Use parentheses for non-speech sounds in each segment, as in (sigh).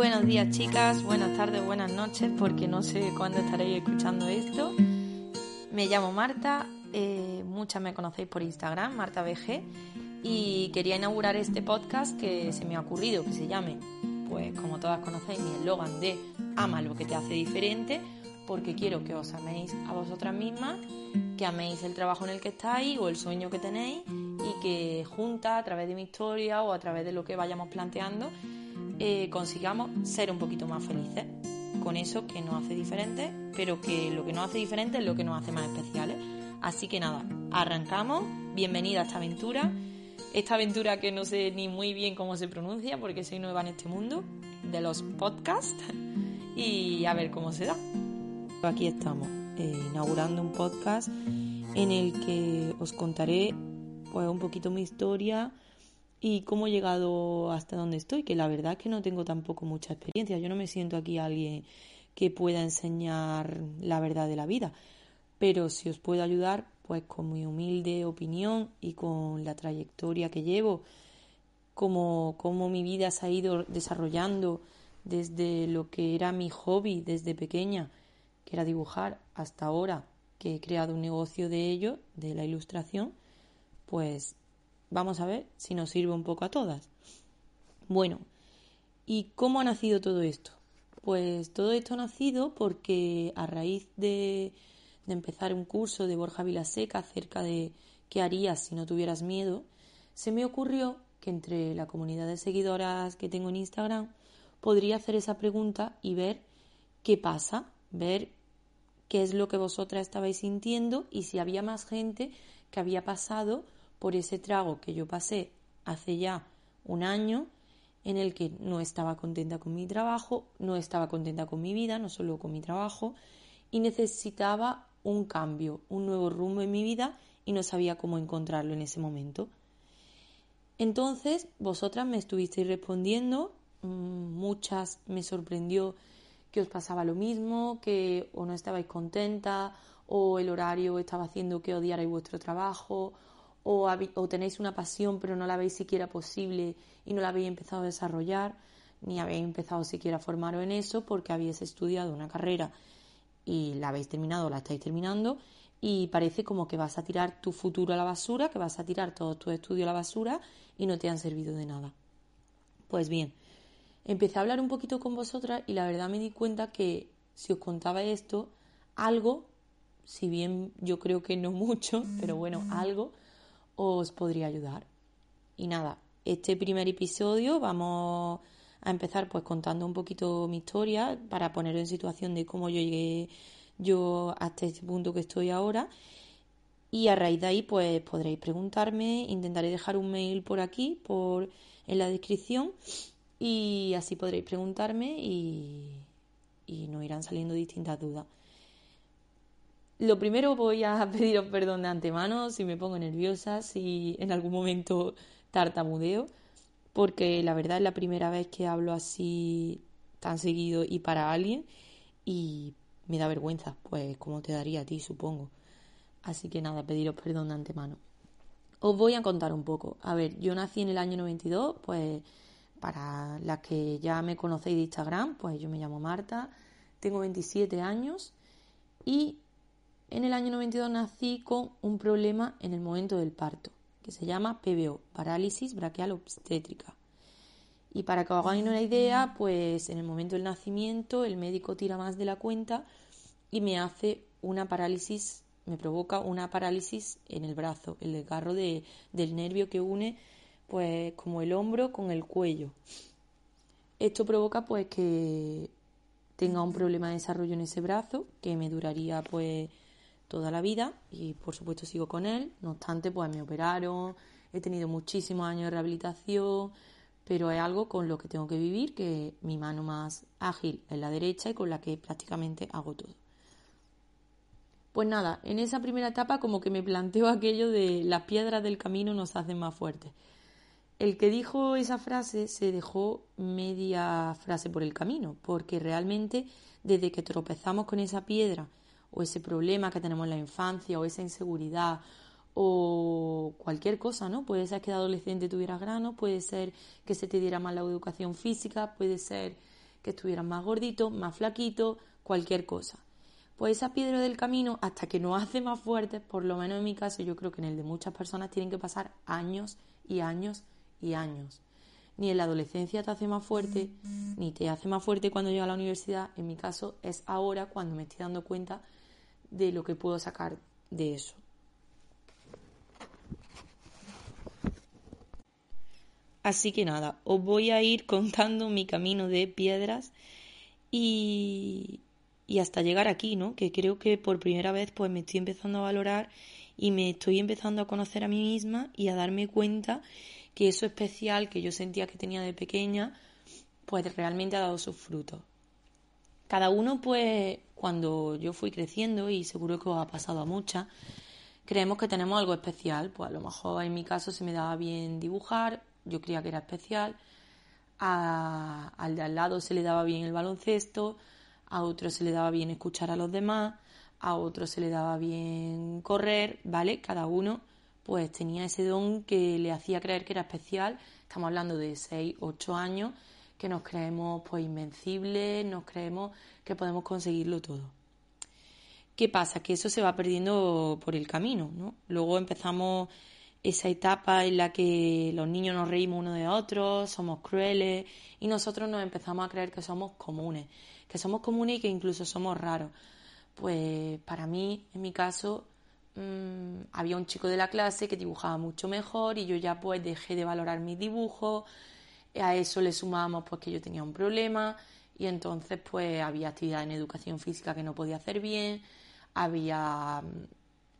Buenos días chicas, buenas tardes, buenas noches, porque no sé cuándo estaréis escuchando esto. Me llamo Marta, eh, muchas me conocéis por Instagram, Marta BG, y quería inaugurar este podcast que se me ha ocurrido, que se llame, pues como todas conocéis, mi eslogan de ama lo que te hace diferente, porque quiero que os améis a vosotras mismas, que améis el trabajo en el que estáis o el sueño que tenéis y que juntas, a través de mi historia o a través de lo que vayamos planteando, eh, consigamos ser un poquito más felices con eso que nos hace diferentes, pero que lo que nos hace diferente es lo que nos hace más especiales. Así que nada, arrancamos. Bienvenida a esta aventura. Esta aventura que no sé ni muy bien cómo se pronuncia porque soy nueva en este mundo de los podcasts y a ver cómo se da. Aquí estamos, eh, inaugurando un podcast en el que os contaré pues un poquito mi historia, y cómo he llegado hasta donde estoy, que la verdad es que no tengo tampoco mucha experiencia. Yo no me siento aquí alguien que pueda enseñar la verdad de la vida, pero si os puedo ayudar, pues con mi humilde opinión y con la trayectoria que llevo, como cómo mi vida se ha ido desarrollando desde lo que era mi hobby desde pequeña, que era dibujar, hasta ahora que he creado un negocio de ello, de la ilustración, pues Vamos a ver si nos sirve un poco a todas. Bueno, ¿y cómo ha nacido todo esto? Pues todo esto ha nacido porque a raíz de, empezar un curso de Borja Vilaseca acerca de qué harías si no tuvieras miedo, se me ocurrió que entre la comunidad de seguidoras que tengo en Instagram podría hacer esa pregunta y ver qué pasa, ver qué es lo que vosotras estabais sintiendo y si había más gente que había pasado por ese trago que yo pasé hace ya un año en el que no estaba contenta con mi trabajo, no estaba contenta con mi vida, no solo con mi trabajo, y necesitaba un cambio, un nuevo rumbo en mi vida y no sabía cómo encontrarlo en ese momento. Entonces, vosotras me estuvisteis respondiendo, mm, muchas me sorprendió que os pasaba lo mismo, que o no estabais contenta, o el horario estaba haciendo que odiarais vuestro trabajo, o, tenéis una pasión pero no la veis siquiera posible y no la habéis empezado a desarrollar, ni habéis empezado siquiera a formaros en eso porque habéis estudiado una carrera y la habéis terminado o la estáis terminando y parece como que vas a tirar tu futuro a la basura, que vas a tirar todos tus estudios a la basura y no te han servido de nada. Pues bien, empecé a hablar un poquito con vosotras y la verdad me di cuenta que si os contaba esto, algo, si bien yo creo que no (laughs) mucho, pero bueno, algo os podría ayudar. Y nada, este primer episodio vamos a empezar pues contando un poquito mi historia para poner en situación de cómo yo llegué yo hasta este punto que estoy ahora. Y a raíz de ahí pues podréis preguntarme, intentaré dejar un mail por aquí, por en la descripción y así podréis preguntarme y, y nos irán saliendo distintas dudas. Lo primero voy a (laughs) pediros perdón de antemano si me pongo nerviosa, si en algún momento tartamudeo, porque la verdad es la primera vez que hablo así tan seguido y para alguien y me da vergüenza, pues como te daría a ti, supongo. Así que nada, pediros perdón de antemano. Os voy a contar un poco. A ver, yo nací en el año 92, pues para las que ya me conocéis de Instagram, pues yo me llamo Marta, tengo 27 años y en el año 92 nací con un problema en el momento del parto, que se llama PBO, parálisis braquial obstétrica. Y para que os hagáis una idea, pues en el momento del nacimiento el médico tira más de la cuenta y me hace una parálisis, me provoca una parálisis en el brazo, el desgarro de, del nervio que une pues como el hombro con el cuello. Esto provoca pues que tenga un problema de desarrollo en ese brazo que me duraría pues toda la vida y por supuesto sigo con él. No obstante, pues me operaron, he tenido muchísimos años de rehabilitación, pero es algo con lo que tengo que vivir, que mi mano más ágil es la derecha y con la que prácticamente hago todo. Pues nada, en esa primera etapa como que me planteo aquello de las piedras del camino nos hacen más fuertes. El que dijo esa frase se dejó media frase por el camino, porque realmente desde que tropezamos con esa piedra o ese problema que tenemos en la infancia o esa inseguridad o cualquier cosa, ¿no? Puede ser que de adolescente tuvieras grano, puede ser que se te diera mal la educación física, puede ser que estuvieran más gorditos, más flaquitos, cualquier cosa. Pues esa piedra del camino, hasta que nos hace más fuertes, por lo menos en mi caso, yo creo que en el de muchas personas tienen que pasar años y años y años. Ni en la adolescencia te hace más fuerte, ni te hace más fuerte cuando llega a la universidad. En mi caso es ahora cuando me estoy dando cuenta de lo que puedo sacar de eso. Así que nada, os voy a ir (laughs) contando mi camino de piedras y, y hasta llegar aquí, ¿no? Que creo que por primera vez pues me estoy empezando a valorar y me estoy empezando a conocer a mí misma y a darme cuenta que eso especial que yo sentía que tenía de pequeña, pues realmente ha dado sus frutos. Cada uno, pues, cuando yo fui creciendo, y seguro que os ha pasado a muchas, creemos que tenemos algo especial. Pues a lo mejor en mi caso se me daba bien dibujar, yo creía que era especial. al de al lado se le daba bien el baloncesto, a otro se le daba bien escuchar a los demás, a otro se le daba bien correr, ¿vale? Cada uno pues tenía ese don que le hacía creer que era especial. Estamos hablando de 6, 8 años, que nos creemos pues invencibles, nos creemos que podemos conseguirlo todo. ¿Qué pasa? Que eso se va perdiendo por el camino, ¿no? Luego empezamos esa etapa en la que los niños nos reímos uno de otros, somos crueles y nosotros nos empezamos a creer que somos comunes que somos comunes y que incluso somos raros. Pues para mí, en mi caso, mm, había un chico de la clase que dibujaba mucho mejor y yo ya pues dejé de valorar mis dibujos. A eso le sumamos pues que yo tenía un problema y entonces pues había actividad en educación física que no podía hacer bien, había mm,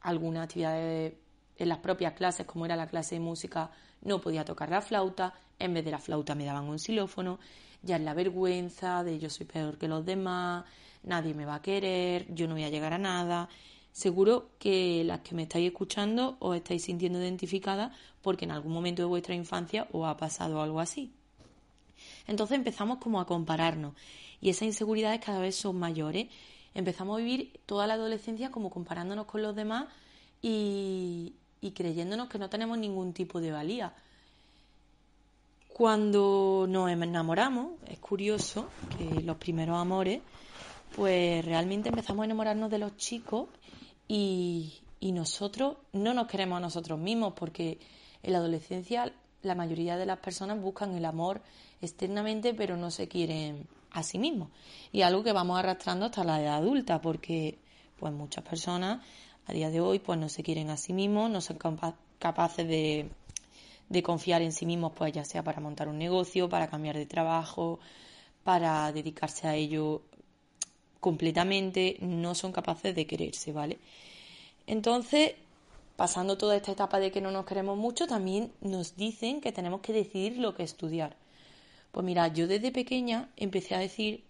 algunas actividades en las propias clases, como era la clase de música, no podía tocar la flauta, en vez de la flauta me daban un xilófono ya es la vergüenza de yo soy peor que los demás, nadie me va a querer, yo no voy a llegar a nada. Seguro que las que me estáis escuchando os estáis sintiendo identificadas porque en algún momento de vuestra infancia os ha pasado algo así. Entonces empezamos como a compararnos y esas inseguridades cada vez son mayores. Empezamos a vivir toda la adolescencia como comparándonos con los demás y, y creyéndonos que no tenemos ningún tipo de valía. Cuando nos enamoramos, es curioso que los primeros amores, pues realmente empezamos a enamorarnos de los chicos y, nosotros no nos queremos a nosotros mismos porque en la adolescencia la mayoría de las personas buscan el amor externamente pero no se quieren a sí mismos. Y algo que vamos arrastrando hasta la edad adulta porque pues muchas personas a día de hoy pues no se quieren a sí mismos, no son capaces de de confiar en sí mismos, pues ya sea para montar un negocio, para cambiar de trabajo, para dedicarse a ello completamente, no son capaces de quererse, ¿vale? Entonces, pasando toda esta etapa de que no nos queremos mucho, también nos dicen que tenemos que decidir lo que estudiar. Pues mira, yo desde pequeña empecé a decir,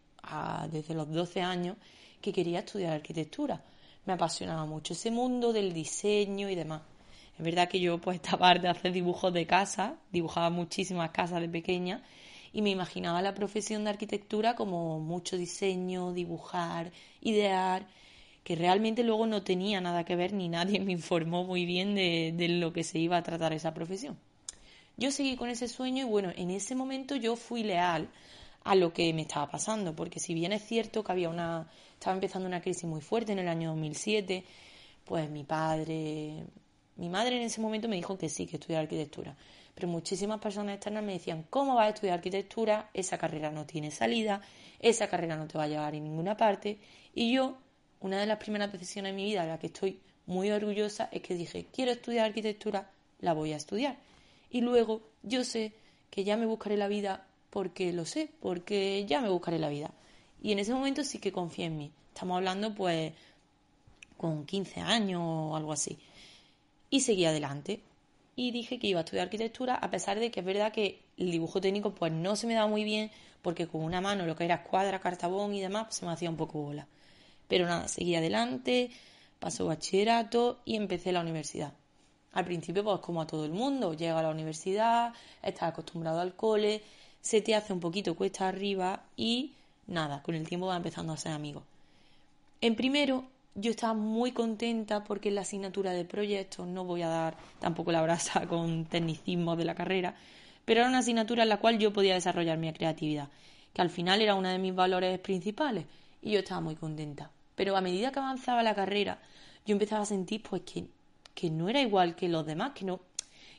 desde los 12 años, que quería estudiar arquitectura. Me apasionaba mucho ese mundo del diseño y demás. Es verdad que yo pues (laughs) estaba de hacer dibujos de casa, dibujaba muchísimas casas de pequeña y me imaginaba la profesión de arquitectura como mucho diseño, dibujar, idear, que realmente luego no tenía nada que ver ni nadie me (laughs) informó muy bien de, de lo que se iba a tratar esa profesión. Yo seguí con ese sueño y bueno, en ese momento yo fui leal a lo que me estaba pasando, porque si bien es cierto que había una, estaba empezando una crisis muy fuerte en el año 2007, pues mi padre mi madre en ese momento me dijo que sí, que estudiar arquitectura. Pero muchísimas personas externas me decían, ¿cómo vas a estudiar arquitectura? Esa carrera no tiene salida, esa carrera no te va a llevar en ninguna parte. Y yo, una de las primeras decisiones en mi vida de la que estoy muy orgullosa es que dije, quiero estudiar arquitectura, la voy a estudiar. Y luego yo sé que ya me buscaré la vida porque lo sé, porque ya me buscaré la vida. Y en ese momento sí que confié en mí. Estamos hablando pues con 15 años o algo así y seguí adelante. Y dije que iba a estudiar arquitectura, a pesar de que es verdad que el dibujo técnico pues no se me daba muy bien, porque con una mano lo que era escuadra, cartabón y demás, pues, se me hacía un poco bola. Pero nada, seguí adelante, pasó bachillerato y empecé la universidad. Al principio, pues como a todo el mundo, llega a la universidad, estás acostumbrado al cole, se te hace un poquito cuesta arriba y nada, con el tiempo va empezando a ser amigos. En primero yo estaba muy contenta porque la asignatura de proyectos no voy a dar tampoco la brasa (laughs) con tecnicismos de la carrera, pero era una asignatura en la cual yo podía desarrollar mi creatividad. que al final era uno de mis valores principales y yo estaba muy contenta. Pero a medida que avanzaba la carrera, yo empezaba a sentir pues que, que no era igual que los demás, que no,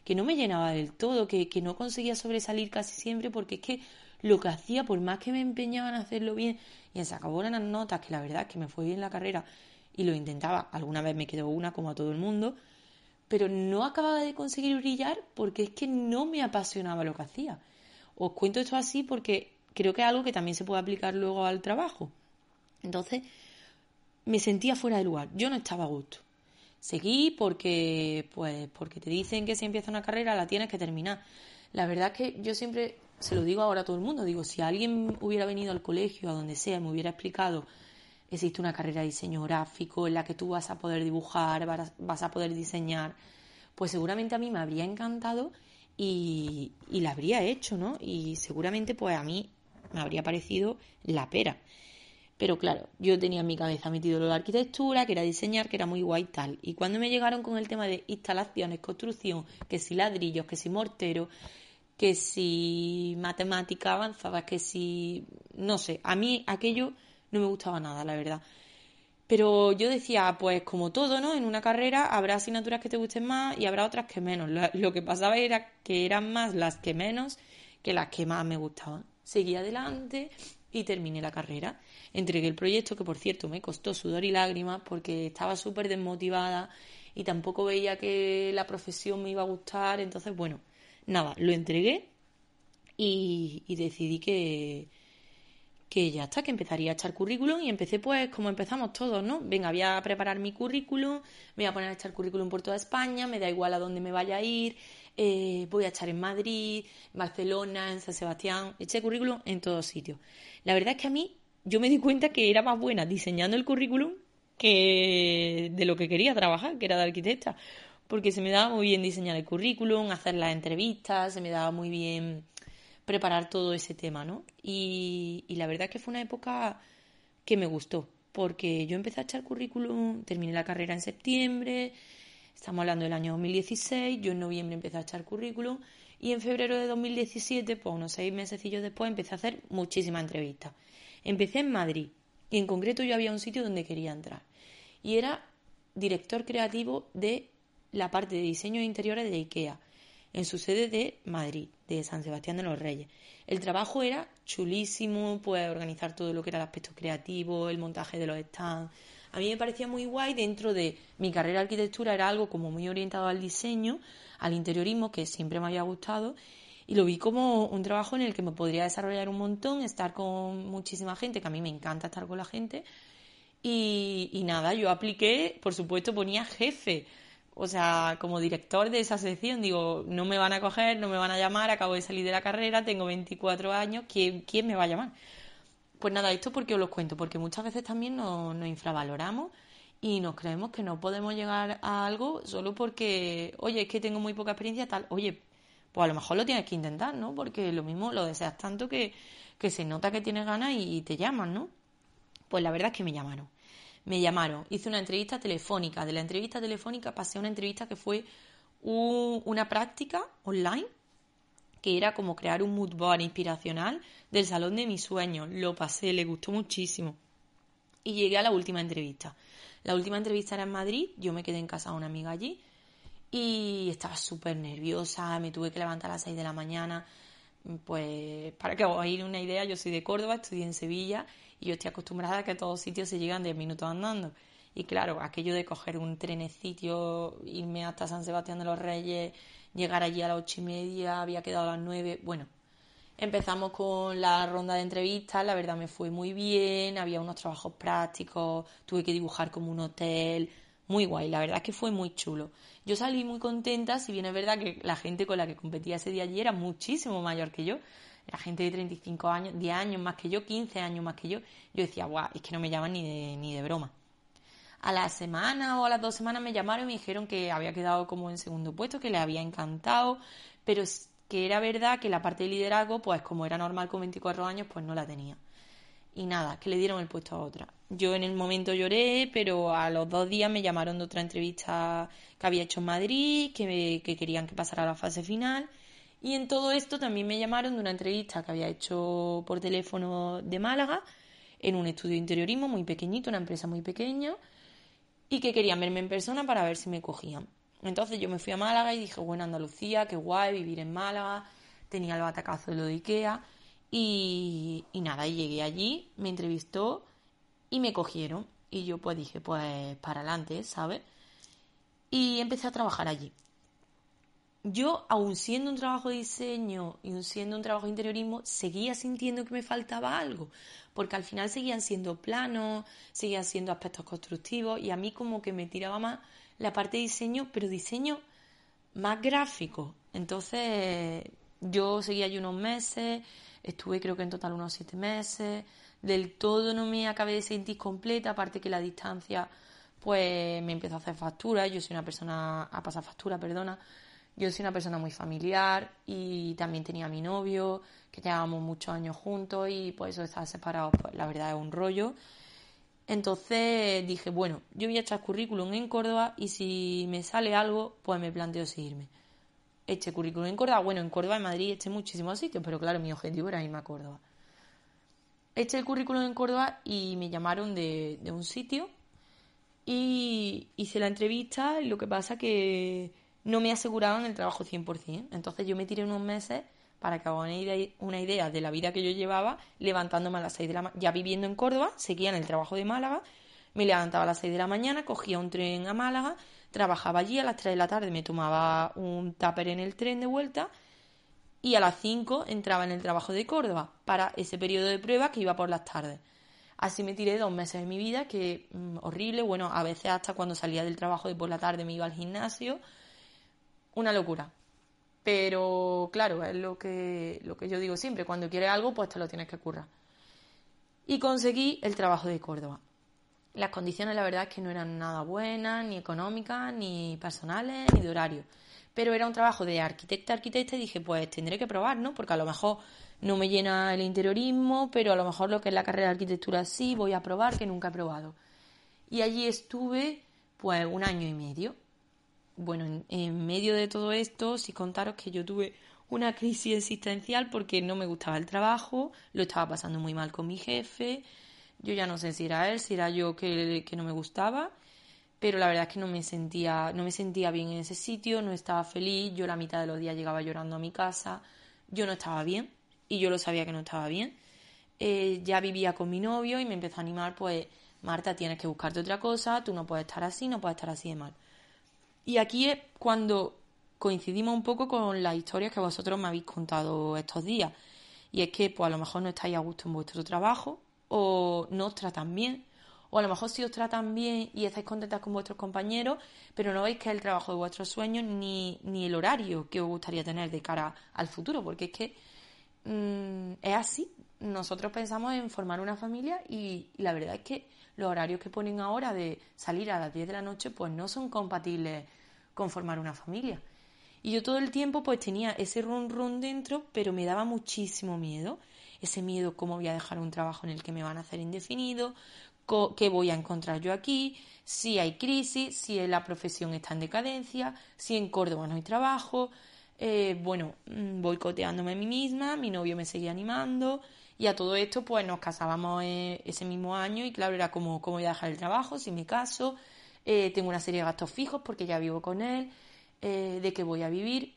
que no me llenaba del todo, que, que no conseguía sobresalir casi siempre porque es que lo que hacía, por más que me empeñaba en hacerlo bien y en sacar buenas notas, que la verdad es que me fue bien la carrera y lo intentaba, alguna vez me quedó una como a todo el mundo, pero no acababa de conseguir brillar porque es que no me apasionaba lo que hacía. Os cuento esto así porque creo que es algo que también se puede aplicar luego al trabajo. Entonces, me sentía fuera de lugar, yo no estaba a gusto. Seguí porque, pues, porque te dicen que si empieza una carrera la tienes que terminar. La verdad es que yo siempre se lo digo ahora a todo el mundo, digo, si alguien hubiera venido al colegio, a donde sea, me hubiera explicado, existe una carrera de diseño gráfico en la que tú vas a poder dibujar, vas a poder diseñar, pues seguramente a mí me habría encantado y, y la habría hecho, ¿no? Y seguramente pues a mí me habría parecido la pera. Pero claro, yo tenía en mi cabeza metido lo de arquitectura, que era diseñar, que era muy guay tal. Y cuando me llegaron con el tema de instalaciones, construcción, que si ladrillos, que si mortero, que si matemática avanzada, que si... no sé, a mí aquello no me gustaba nada, la verdad. Pero yo decía, pues como todo, ¿no? En una carrera habrá asignaturas que te gusten más y habrá otras que menos. Lo, que pasaba era que eran más las que menos que las que más me gustaban. Seguí adelante y terminé la carrera. Entregué el proyecto, que por cierto me costó sudor y lágrimas porque estaba súper desmotivada y tampoco veía que la profesión me iba a gustar. Entonces, bueno, nada, lo entregué y, decidí que, que ya está, que empezaría a echar currículum y empecé pues como empezamos todos, ¿no? Venga, voy a preparar mi currículum, me voy a poner a echar currículum por toda España, me da igual a dónde me vaya a ir, eh, voy a echar en Madrid, Barcelona, en San Sebastián, eché currículum en todos sitios. La verdad es que a mí yo me di cuenta que era más buena diseñando el currículum que de lo que quería trabajar, que era de arquitecta, porque se me daba muy bien diseñar el currículum, hacer las entrevistas, se me daba muy bien preparar todo ese tema, ¿no? Y, la verdad es que fue una época que me gustó, porque yo empecé a echar currículum, terminé la carrera en septiembre, estamos hablando del año 2016, yo en noviembre empecé a echar currículum y en febrero de 2017, pues unos seis meses después, empecé a hacer muchísimas entrevistas. Empecé en Madrid y en concreto yo había un sitio donde quería entrar y era director creativo de la parte de diseño de interiores de IKEA, en su sede de Madrid, de San Sebastián de los Reyes. El trabajo era chulísimo, pues organizar todo lo que era el aspecto creativo, el montaje de los stands. A mí me parecía muy guay dentro de mi carrera de arquitectura, era algo como muy orientado al diseño, al interiorismo, que siempre me había gustado, y lo vi como un trabajo en el que me podría desarrollar un montón, estar con muchísima gente, que a mí me encanta estar con la gente. Y, y nada, yo apliqué, por supuesto ponía jefe, o sea, como director de esa sección, digo, no me van a coger, no me van a llamar, acabo de salir de la carrera, tengo 24 años, ¿quién, quién me va a llamar? Pues nada, esto porque os lo cuento, porque muchas veces también nos, infravaloramos y nos creemos que no podemos llegar a algo solo porque, oye, es que tengo muy poca experiencia, tal, oye, pues a lo mejor lo tienes que intentar, ¿no? Porque lo mismo lo deseas tanto que, que se nota que tienes ganas y te llaman, ¿no? Pues la verdad es que me llamaron me llamaron, hice una entrevista telefónica. De la entrevista telefónica pasé a una entrevista que fue una práctica online, que era como crear un mood board inspiracional del salón de mis sueños. Lo pasé, le gustó muchísimo. Y llegué a la última entrevista. La última entrevista era en Madrid, yo me quedé en casa de una amiga allí y estaba súper nerviosa, me tuve que levantar a las 6 de la mañana. Pues para que os hagáis una idea, yo soy de Córdoba, estudié en Sevilla y yo estoy acostumbrada a que a todos sitios se llegan 10 minutos andando. Y claro, aquello de coger un trenecito, irme hasta San Sebastián de los Reyes, llegar allí a las ocho y media, había quedado a las nueve. Bueno, empezamos con la ronda de entrevistas, la verdad me fue muy bien, había unos trabajos prácticos, tuve que dibujar como un hotel, muy guay, la verdad es que fue muy chulo. Yo salí muy contenta, si bien es verdad que la gente con la que competía ese día allí era muchísimo mayor que yo, era gente de 35 años, 10 años más que yo, 15 años más que yo. Yo decía, guau, es que no me llaman ni de, ni de broma. A la semana o a las dos semanas me llamaron y me dijeron que había quedado como en segundo puesto, que les había encantado, pero que era verdad que la parte de liderazgo, pues como era normal con 24 años, pues no la tenía. Y nada, que le dieron el puesto a otra. Yo en el momento lloré, pero a los dos días me llamaron de otra entrevista que había hecho en Madrid, que, que querían que pasara a la fase final Y en todo esto también me llamaron de una entrevista que había hecho por teléfono de Málaga, en un estudio de interiorismo muy pequeñito, una empresa muy pequeña, y que querían verme en persona para ver si me cogían. Entonces yo me fui a Málaga y dije, bueno, Andalucía, qué guay vivir en Málaga, tenía el batacazo de lo de Ikea, y, y nada, y llegué allí, me entrevistó y me cogieron. Y yo pues dije, pues para adelante, ¿sabes? Y empecé a trabajar allí yo, aun siendo un trabajo de diseño y aun siendo un trabajo de interiorismo, seguía sintiendo que me faltaba algo, porque al final seguían siendo planos, seguían siendo aspectos constructivos y a mí como que me tiraba más la parte de diseño, pero diseño más gráfico. Entonces yo seguía allí unos meses, estuve creo que en total unos siete meses, del todo no me acabé de sentir completa, aparte que la distancia pues me empezó a hacer factura, yo soy una persona a pasar factura, perdona, yo soy una persona muy familiar y también tenía a mi novio, que llevábamos muchos años juntos y por eso estar separados, pues la verdad es un rollo. Entonces dije, bueno, yo voy a echar currículum en Córdoba y si me sale algo, pues me planteo seguirme. Eché currículum en Córdoba, bueno, en Córdoba, en Madrid, eché muchísimos sitios, pero claro, mi objetivo era irme a Córdoba. Eché el currículum en Córdoba y me llamaron de, de un sitio y hice la entrevista y lo que pasa que no me aseguraban el trabajo 100%. Entonces yo me tiré unos meses para que hagan una idea de la vida que yo llevaba, levantándome a las 6 de la mañana, ya viviendo en Córdoba, seguía en el trabajo de Málaga, me levantaba a las 6 de la mañana, cogía un tren a Málaga, trabajaba allí, a las 3 de la tarde me tomaba un tupper en el tren de vuelta y a las 5 entraba en el trabajo de Córdoba para ese periodo de prueba que iba por las tardes. Así me tiré dos meses de mi vida, que mm, horrible, bueno, a veces hasta cuando salía del trabajo de por la tarde me iba al gimnasio, una locura. Pero claro, es lo que, lo que yo digo siempre, cuando quieres algo, pues te lo tienes que currar. Y conseguí el trabajo de Córdoba. Las condiciones, la verdad, es que no eran nada buenas, ni económicas, ni personales, ni de horario. Pero era un trabajo de arquitecta arquitecta y dije, pues tendré que probar, ¿no? Porque a lo mejor no me llena el interiorismo, pero a lo mejor lo que es la carrera de arquitectura sí, voy a probar, que nunca he probado. Y allí estuve, pues, un año y medio bueno, en, medio de todo esto, sí contaros que yo tuve una crisis existencial porque no me gustaba el trabajo, lo estaba pasando muy mal con mi jefe, yo ya no sé si era él, si era yo que, que no me gustaba, pero la verdad es que no me sentía, no me sentía bien en ese sitio, no estaba feliz, yo la mitad de los días llegaba llorando a mi casa, yo no estaba bien y yo lo sabía que no estaba bien. Eh, ya vivía con mi novio y me empezó a animar, pues, Marta, tienes que buscarte otra cosa, tú no puedes estar así, no puedes estar así de mal. Y aquí es cuando coincidimos un poco con las historias que vosotros me habéis contado estos días. Y es que pues a lo mejor no estáis a gusto en vuestro trabajo o no os tratan bien. O a lo mejor sí os tratan bien y estáis contentas con vuestros compañeros, pero no veis que es el trabajo de vuestros sueños ni, ni el horario que os gustaría tener de cara al futuro. Porque es que mm, es así. Nosotros pensamos en formar una familia y la verdad es que los horarios que ponen ahora de salir a las 10 de la noche pues no son compatibles con formar una familia. Y yo todo el tiempo pues tenía ese run run dentro, pero me daba muchísimo miedo. Ese miedo, cómo voy a dejar un trabajo en el que me van a hacer indefinido, qué voy a encontrar yo aquí, si hay crisis, si la profesión está en decadencia, si en Córdoba no hay trabajo. Eh, bueno, mm, boicoteándome a mí misma, mi novio me seguía animando, y a todo esto, pues nos casábamos eh, ese mismo año y claro, era como cómo voy a dejar el trabajo, si me caso, eh, tengo una serie de gastos fijos porque ya vivo con él, eh, de qué voy a vivir.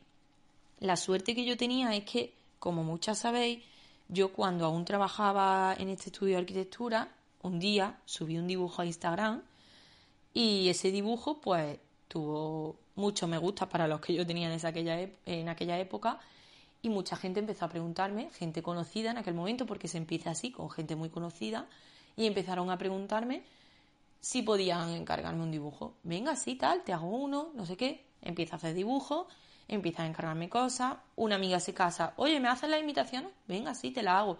La suerte que yo tenía es que, como muchas sabéis, yo cuando aún trabajaba en este estudio de arquitectura, un día subí un dibujo a Instagram y ese dibujo pues tuvo mucho me gusta para los que yo tenía en, aquella, en aquella época y mucha gente empezó a preguntarme, gente conocida en aquel momento, porque se empieza así, con gente muy conocida, y empezaron a preguntarme si podían encargarme un dibujo. Venga, sí, tal, te hago uno, no sé qué, empieza a hacer dibujos, empieza a encargarme cosas, una amiga se casa, oye, ¿me haces las imitaciones? Venga, sí, te la hago.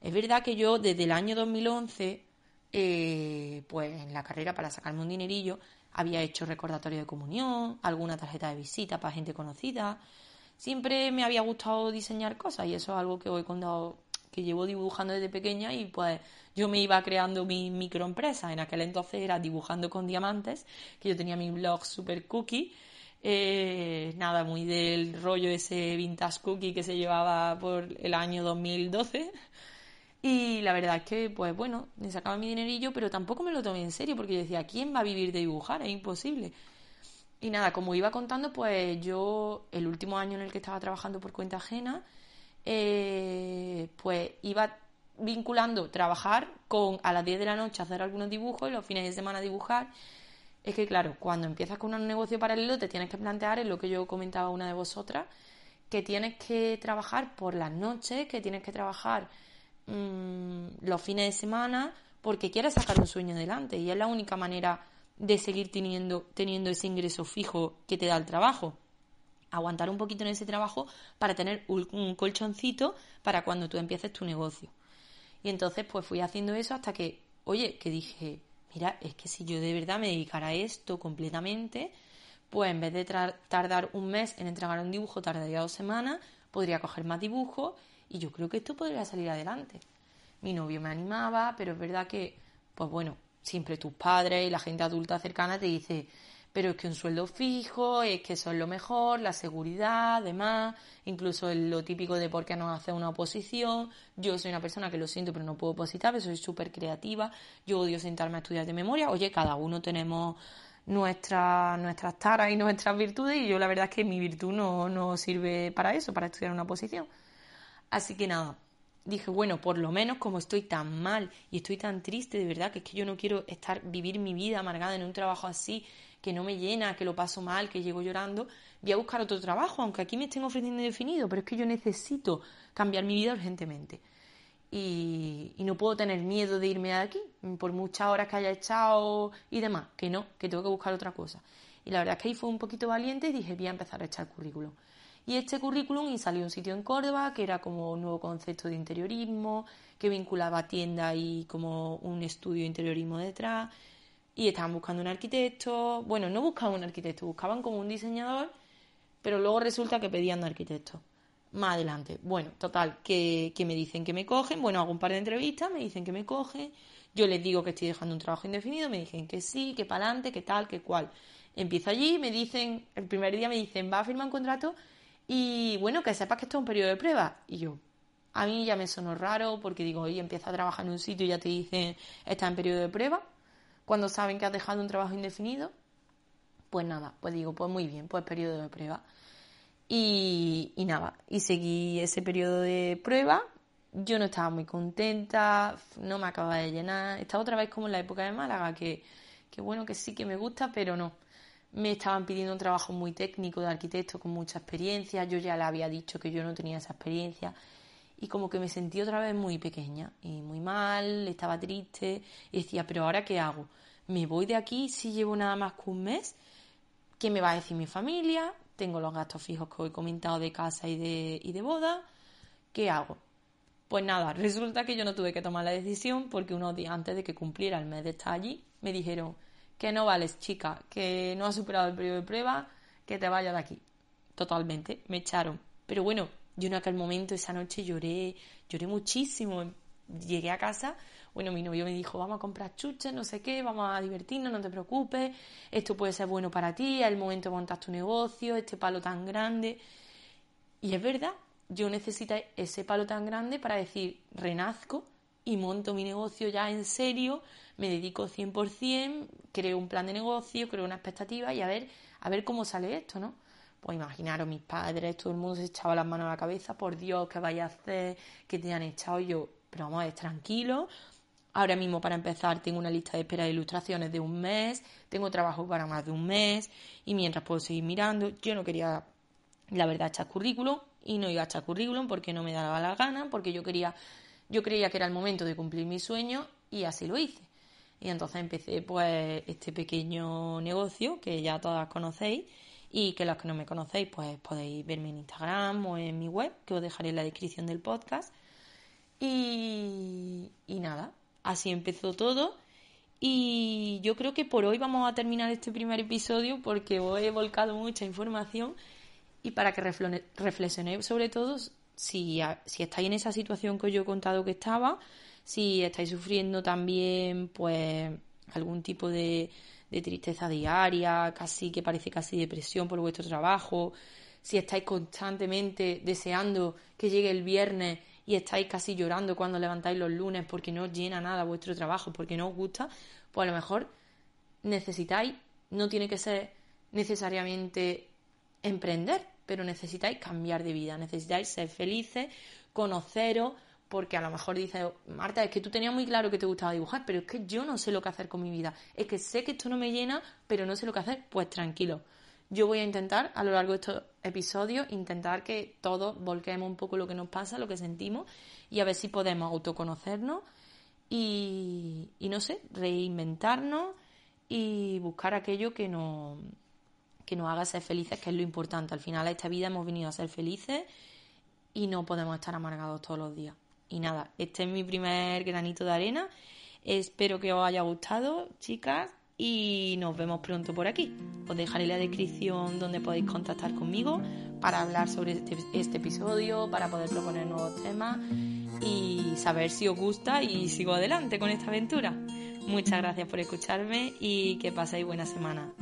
Es verdad que yo desde el año 2011, eh, pues en la carrera para sacarme un dinerillo, había hecho recordatorio de comunión, alguna tarjeta de visita para gente conocida, siempre me había gustado diseñar cosas y eso es algo que hoy cuando que llevo dibujando desde pequeña y pues yo me iba creando mi microempresa. En aquel entonces era dibujando con diamantes, que yo tenía mi blog super cookie Eh, nada, muy del rollo ese vintage cookie que se llevaba por el año 2012. (laughs) Y la verdad es que, pues bueno, me sacaba mi dinerillo, pero tampoco me lo tomé en serio porque yo decía, ¿quién va a vivir de dibujar? Es imposible. Y nada, como iba contando, pues yo, el último año en el que estaba trabajando por cuenta ajena, eh, pues iba vinculando trabajar con a las 10 de la noche hacer algunos dibujos y los fines de semana dibujar. Es que claro, cuando empiezas con un negocio paralelo te tienes que plantear, en lo que yo comentaba una de vosotras, que tienes que trabajar por las noches, que tienes que trabajar mmm, los fines de semana, porque quieres sacar un sueño adelante y es la única manera de seguir teniendo, teniendo ese ingreso fijo que te da el trabajo aguantar un poquito en ese trabajo para tener un, colchoncito para cuando tú empieces tu negocio. Y entonces pues fui haciendo eso hasta que, oye, que dije, mira, es que si yo de verdad me dedicara a esto completamente, pues en vez de tardar un mes en entregar un dibujo, tardaría dos semanas, podría coger más dibujos y yo creo que esto podría salir adelante. Mi novio me animaba, pero es verdad que, pues bueno, siempre tus padres y la gente adulta cercana te dice, pero es que un sueldo fijo, es que eso es lo mejor, la seguridad, además, incluso lo típico de por qué no hacer una oposición. Yo soy una persona que lo siento, pero no puedo opositar, soy súper creativa, yo odio sentarme a estudiar de memoria. Oye, cada uno tenemos nuestra, nuestras taras y nuestras virtudes, y yo la verdad es que mi virtud no, no sirve para eso, para estudiar una oposición. Así que nada, dije, bueno, por lo menos como estoy tan mal y estoy tan triste, de verdad, que es que yo no quiero estar, vivir mi vida amargada en un trabajo así, que no me llena, que lo paso mal, que llego llorando, voy a buscar otro trabajo, aunque aquí me estén ofreciendo indefinido, pero es que yo necesito cambiar mi vida urgentemente. Y, no puedo tener miedo de irme de aquí, por muchas horas que haya echado y demás, que no, que tengo que buscar otra cosa. Y la verdad es que ahí fue un poquito valiente y dije, voy a empezar a echar currículum. Y este currículum y salió un sitio en Córdoba que era como un nuevo concepto de interiorismo, que vinculaba tienda y como un estudio de interiorismo detrás y estaban buscando un arquitecto. Bueno, no buscaban un arquitecto, buscaban como un diseñador, pero luego resulta que pedían un arquitecto. Más adelante. Bueno, total, que, que me dicen que me cogen. Bueno, hago un par de entrevistas, me dicen que me cogen. Yo les digo que estoy dejando un trabajo indefinido, me dicen que sí, que para adelante, que tal, que cual. Empiezo allí, me dicen, el primer día me dicen, va a firmar un contrato y bueno, que sepas que esto es un periodo de prueba. Y yo, a mí ya me sonó raro porque digo, oye, empieza a trabajar en un sitio y ya te dicen, está en periodo de prueba cuando saben que has dejado un trabajo indefinido, pues nada, pues digo, pues muy bien, pues periodo de prueba. Y, nada, y seguí ese periodo de prueba. Yo no estaba muy contenta, no me acababa de llenar. Estaba otra vez como en la época de Málaga, que, que bueno, que sí que me gusta, pero no. Me estaban pidiendo un trabajo muy técnico de arquitecto con mucha experiencia. Yo ya le había dicho que yo no tenía esa experiencia y como que me sentí otra vez muy pequeña y muy mal, estaba triste y decía, pero ahora qué hago? me voy de aquí si llevo nada más que un mes, ¿qué me va a decir mi familia? Tengo los gastos fijos que he comentado de casa y de, y de boda, ¿qué hago? Pues nada, resulta que yo no tuve que tomar la decisión porque unos días antes de que cumpliera el mes de estar allí, me dijeron que no vales, chica, que no has superado el periodo de prueba, que te vayas de aquí. Totalmente, me echaron. Pero bueno, yo en aquel momento, esa noche lloré, lloré muchísimo. Llegué a casa bueno, mi novio me dijo, vamos a comprar chuches, no sé qué, vamos a divertirnos, no te preocupes, esto puede ser bueno para ti, el momento de montar tu negocio, este palo tan grande. Y es verdad, yo necesito ese palo tan grande para decir, renazco y monto mi negocio ya en serio, me dedico 100%, creo un plan de negocio, creo una expectativa y a ver, a ver cómo sale esto, ¿no? Pues imaginaros, mis padres, todo el mundo se echaba las manos a la cabeza, por Dios, ¿qué vaya a hacer? ¿Qué te han echado? yo, pero vamos a ver, tranquilo, Ahora mismo, para empezar, tengo una lista de espera de ilustraciones de un mes, tengo trabajo para más de un mes y mientras puedo seguir mirando, yo no quería, la verdad, echar currículum y no iba a echar currículum porque no me daba la gana, porque yo quería, yo creía que era el momento de cumplir mi sueño y así lo hice. Y entonces empecé pues este pequeño negocio que ya todas conocéis y que los que no me conocéis pues podéis verme en Instagram o en mi web que os dejaré en la descripción del podcast. Y, y nada, Así empezó todo. Y yo creo que por hoy vamos a terminar este primer episodio porque os he volcado mucha información y para que reflexionéis sobre todo si, si estáis en esa situación que yo he contado que estaba, si estáis sufriendo también pues algún tipo de, de tristeza diaria, casi que parece casi depresión por vuestro trabajo, si estáis constantemente deseando que llegue el viernes y estáis casi llorando cuando levantáis los lunes porque no os llena nada vuestro trabajo, porque no os gusta, pues a lo mejor necesitáis, no tiene que ser necesariamente emprender, pero necesitáis cambiar de vida, necesitáis ser felices, conoceros, porque a lo mejor dices, Marta, es que tú tenías muy claro que te gustaba dibujar, pero es que yo no sé lo que hacer con mi vida, es que sé que esto no me llena, pero no sé lo que hacer, pues tranquilo. Yo voy a intentar a lo largo de estos episodios, intentar que todos volquemos un poco lo que nos pasa, lo que sentimos, y a ver si podemos autoconocernos y, y no sé, reinventarnos y buscar aquello que nos, que nos haga ser felices, que es lo importante. Al final, a esta vida hemos venido a ser felices y no podemos estar amargados todos los días. Y nada, este es mi primer granito de arena. Espero que os haya gustado, chicas, y nos vemos pronto por aquí. Os dejaré la descripción donde podéis contactar conmigo para hablar sobre este, este, episodio, para poder proponer nuevos temas y saber si os gusta y sigo adelante con esta aventura. Muchas gracias por escucharme y que paséis buena semana.